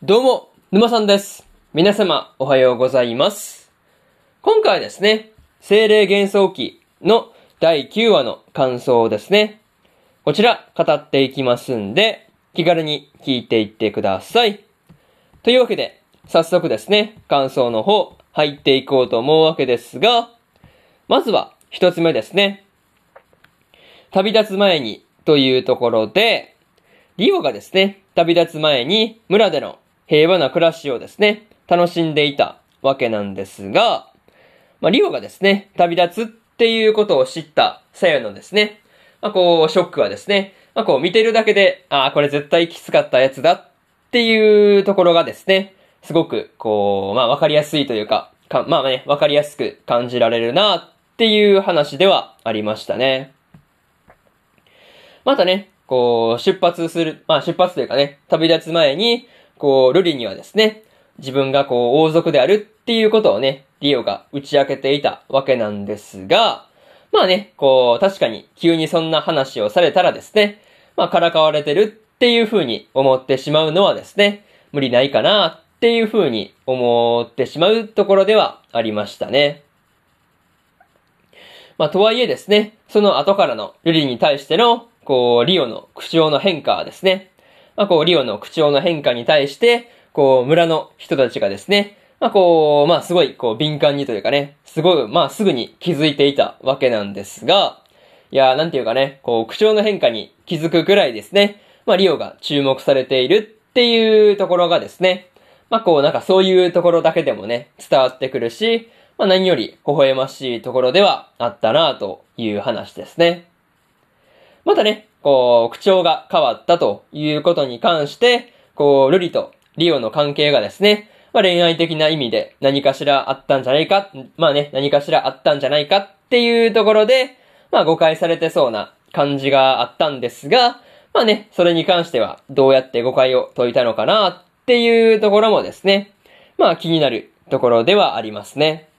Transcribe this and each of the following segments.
どうも、沼さんです。皆様、おはようございます。今回はですね、精霊幻想記の第9話の感想ですね。こちら、語っていきますんで、気軽に聞いていってください。というわけで、早速ですね、感想の方、入っていこうと思うわけですが、まずは、一つ目ですね。旅立つ前に、というところで、リオがですね、旅立つ前に村での平和な暮らしをですね、楽しんでいたわけなんですが、まあ、リオがですね、旅立つっていうことを知ったさやのですね、まあ、こう、ショックはですね、まあ、こう、見てるだけで、ああ、これ絶対きつかったやつだっていうところがですね、すごく、こう、まあ、わかりやすいというか、かまあね、わかりやすく感じられるなっていう話ではありましたね。またね、こう、出発する、まあ出発というかね、旅立つ前に、こう、ルリにはですね、自分がこう、王族であるっていうことをね、リオが打ち明けていたわけなんですが、まあね、こう、確かに急にそんな話をされたらですね、まあからかわれてるっていう風に思ってしまうのはですね、無理ないかなっていう風に思ってしまうところではありましたね。まあとはいえですね、その後からのルリに対してのこう、リオの口調の変化はですね。まあ、こう、リオの口調の変化に対して、こう、村の人たちがですね、まあ、こう、まあ、すごい、こう、敏感にというかね、すごい、まあ、すぐに気づいていたわけなんですが、いやー、なんていうかね、こう、口調の変化に気づくくらいですね、まあ、リオが注目されているっていうところがですね、まあ、こう、なんかそういうところだけでもね、伝わってくるし、まあ、何より微笑ましいところではあったなという話ですね。またね、こう、口調が変わったということに関して、こう、ルリとリオの関係がですね、まあ、恋愛的な意味で何かしらあったんじゃないか、まあね、何かしらあったんじゃないかっていうところで、まあ誤解されてそうな感じがあったんですが、まあね、それに関してはどうやって誤解を解いたのかなっていうところもですね、まあ気になるところではありますね。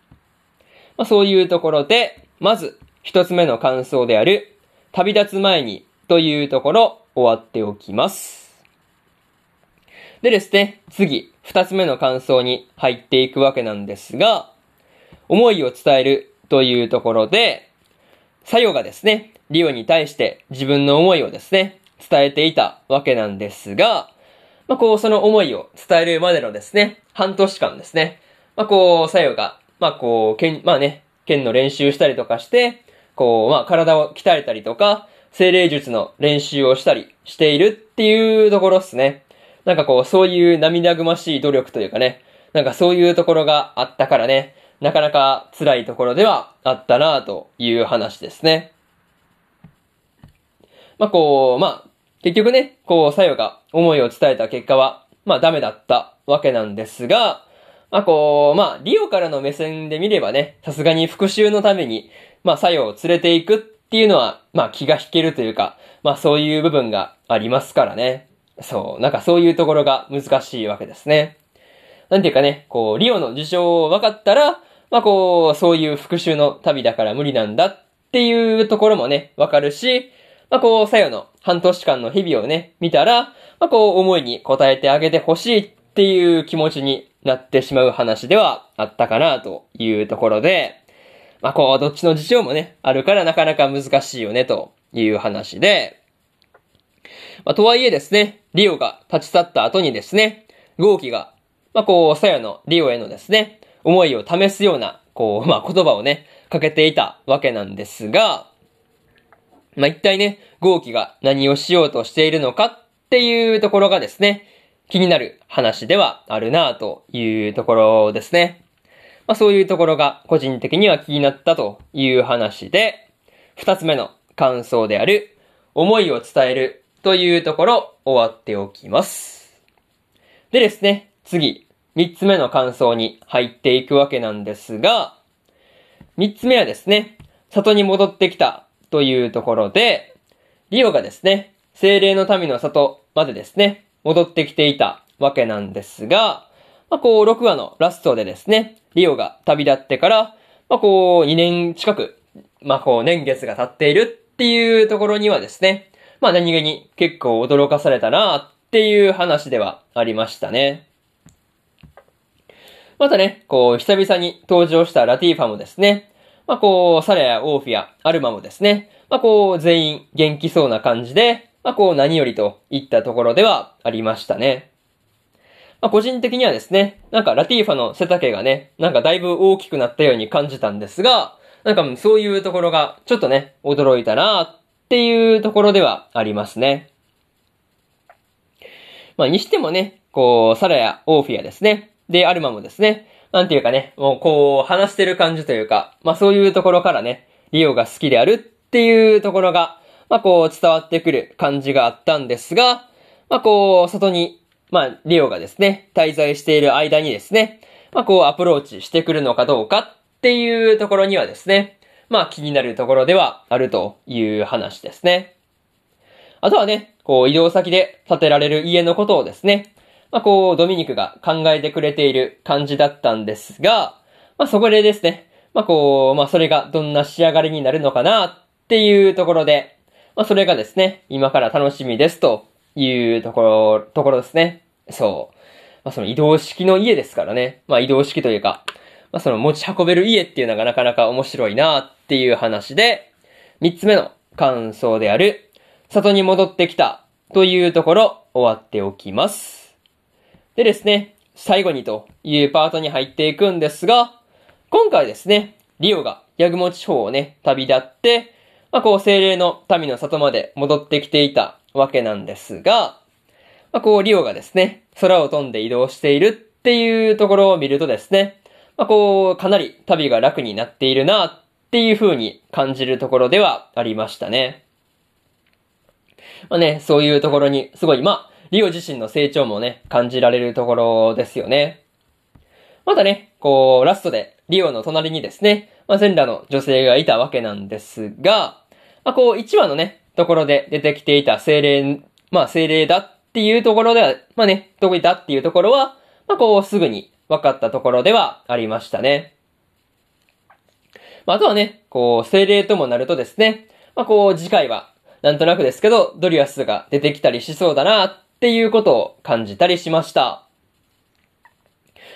まあそういうところで、まず一つ目の感想である、旅立つ前にというところ終わっておきます。でですね、次、二つ目の感想に入っていくわけなんですが、思いを伝えるというところで、サヨがですね、リオに対して自分の思いをですね、伝えていたわけなんですが、まあ、こう、その思いを伝えるまでのですね、半年間ですね、まあ、こう、サヨが、まあ、こう、剣、まあね、剣の練習したりとかして、こう、まあ、体を鍛えたりとか、精霊術の練習をしたりしているっていうところっすね。なんかこう、そういう涙ぐましい努力というかね、なんかそういうところがあったからね、なかなか辛いところではあったなという話ですね。まあこう、まあ、結局ね、こう、サヨが思いを伝えた結果は、まあダメだったわけなんですが、まあこう、まあ、リオからの目線で見ればね、さすがに復讐のために、まあ、サヨを連れて行くっていうのは、まあ、気が引けるというか、まあ、そういう部分がありますからね。そう、なんかそういうところが難しいわけですね。なんていうかね、こう、リオの事情を分かったら、まあ、こう、そういう復讐の旅だから無理なんだっていうところもね、わかるし、まあ、こう、サヨの半年間の日々をね、見たら、まあ、こう、思いに応えてあげてほしいっていう気持ちになってしまう話ではあったかなというところで、まあ、こう、どっちの事情もね、あるからなかなか難しいよね、という話で、まあ、とはいえですね、リオが立ち去った後にですね、ゴーキが、まあ、こう、サヤのリオへのですね、思いを試すような、こう、まあ、言葉をね、かけていたわけなんですが、まあ、一体ね、ゴーキが何をしようとしているのかっていうところがですね、気になる話ではあるなというところですね。まあ、そういうところが個人的には気になったという話で、二つ目の感想である、思いを伝えるというところ終わっておきます。でですね、次、三つ目の感想に入っていくわけなんですが、三つ目はですね、里に戻ってきたというところで、リオがですね、精霊の民の里までですね、戻ってきていたわけなんですが、まあ、こう、6話のラストでですね、リオが旅立ってから、まあ、こう、2年近く、まあ、こう、年月が経っているっていうところにはですね、まあ、何気に結構驚かされたなっていう話ではありましたね。またね、こう、久々に登場したラティーファもですね、まあこう、サラやオーフィア、アルマもですね、まあこう、全員元気そうな感じで、まあこう、何よりといったところではありましたね。まあ個人的にはですね、なんかラティーファの背丈がね、なんかだいぶ大きくなったように感じたんですが、なんかそういうところがちょっとね、驚いたなっていうところではありますね。まあにしてもね、こう、サラやオーフィアですね。で、アルマもですね、なんていうかね、もうこう、話してる感じというか、まあそういうところからね、リオが好きであるっていうところが、まあこう伝わってくる感じがあったんですが、まあこう、外に、まあリオがですね、滞在している間にですね、まあこうアプローチしてくるのかどうかっていうところにはですね、まあ気になるところではあるという話ですね。あとはね、こう移動先で建てられる家のことをですね、まあ、こう、ドミニクが考えてくれている感じだったんですが、まあ、そこでですね、まあ、こう、まあ、それがどんな仕上がりになるのかなっていうところで、まあ、それがですね、今から楽しみですというところ、ところですね。そう。まあ、その移動式の家ですからね。まあ、移動式というか、まあ、その持ち運べる家っていうのがなかなか面白いなっていう話で、三つ目の感想である、里に戻ってきたというところ終わっておきます。でですね、最後にというパートに入っていくんですが、今回ですね、リオがヤグモ地方をね、旅立って、まあ、こう、精霊の民の里まで戻ってきていたわけなんですが、まあ、こう、リオがですね、空を飛んで移動しているっていうところを見るとですね、まあ、こう、かなり旅が楽になっているなっていう風に感じるところではありましたね。まあね、そういうところに、すごい、まあ、リオ自身の成長もね、感じられるところですよね。またね、こう、ラストで、リオの隣にですね、まあ、全裸の女性がいたわけなんですが、まあ、こう、1話のね、ところで出てきていた精霊、まあ、精霊だっていうところでは、まあね、どこいたっていうところは、まあ、こう、すぐに分かったところではありましたね。まあ、あとはね、こう、精霊ともなるとですね、まあ、こう、次回は、なんとなくですけど、ドリアスが出てきたりしそうだなっていうことを感じたりしました。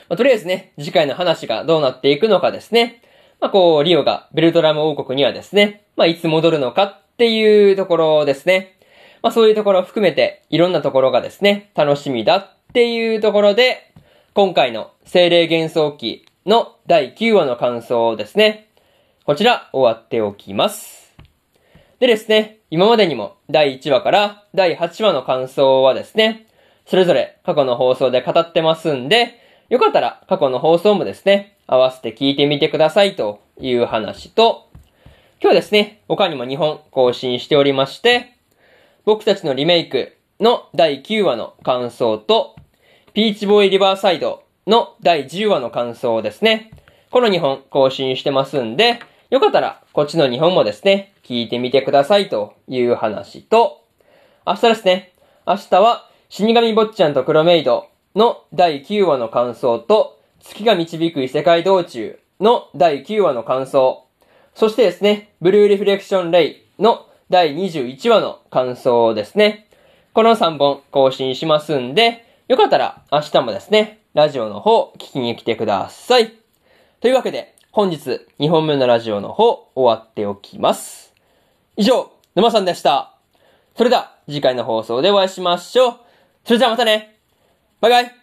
まあ、とりあえずね、次回の話がどうなっていくのかですね。まあ、こう、リオがベルトラム王国にはですね、まあ、いつ戻るのかっていうところですね。まあ、そういうところを含めて、いろんなところがですね、楽しみだっていうところで、今回の精霊幻想記の第9話の感想ですね。こちら、終わっておきます。でですね、今までにも第1話から第8話の感想はですね、それぞれ過去の放送で語ってますんで、よかったら過去の放送もですね、合わせて聞いてみてくださいという話と、今日はですね、他にも2本更新しておりまして、僕たちのリメイクの第9話の感想と、ピーチボーイリバーサイドの第10話の感想ですね。この2本更新してますんで、よかったらこっちの2本もですね、聞いてみてくださいという話と、明日ですね、明日は死神坊ちゃんと黒メイドの第9話の感想と、月が導く異世界道中の第9話の感想、そしてですね、ブルーリフレクションレイの第21話の感想ですね。この3本更新しますんで、よかったら明日もですね、ラジオの方聞きに来てください。というわけで、本日2本目のラジオの方終わっておきます。以上、沼さんでした。それでは、次回の放送でお会いしましょう。それじゃあまたねバイバイ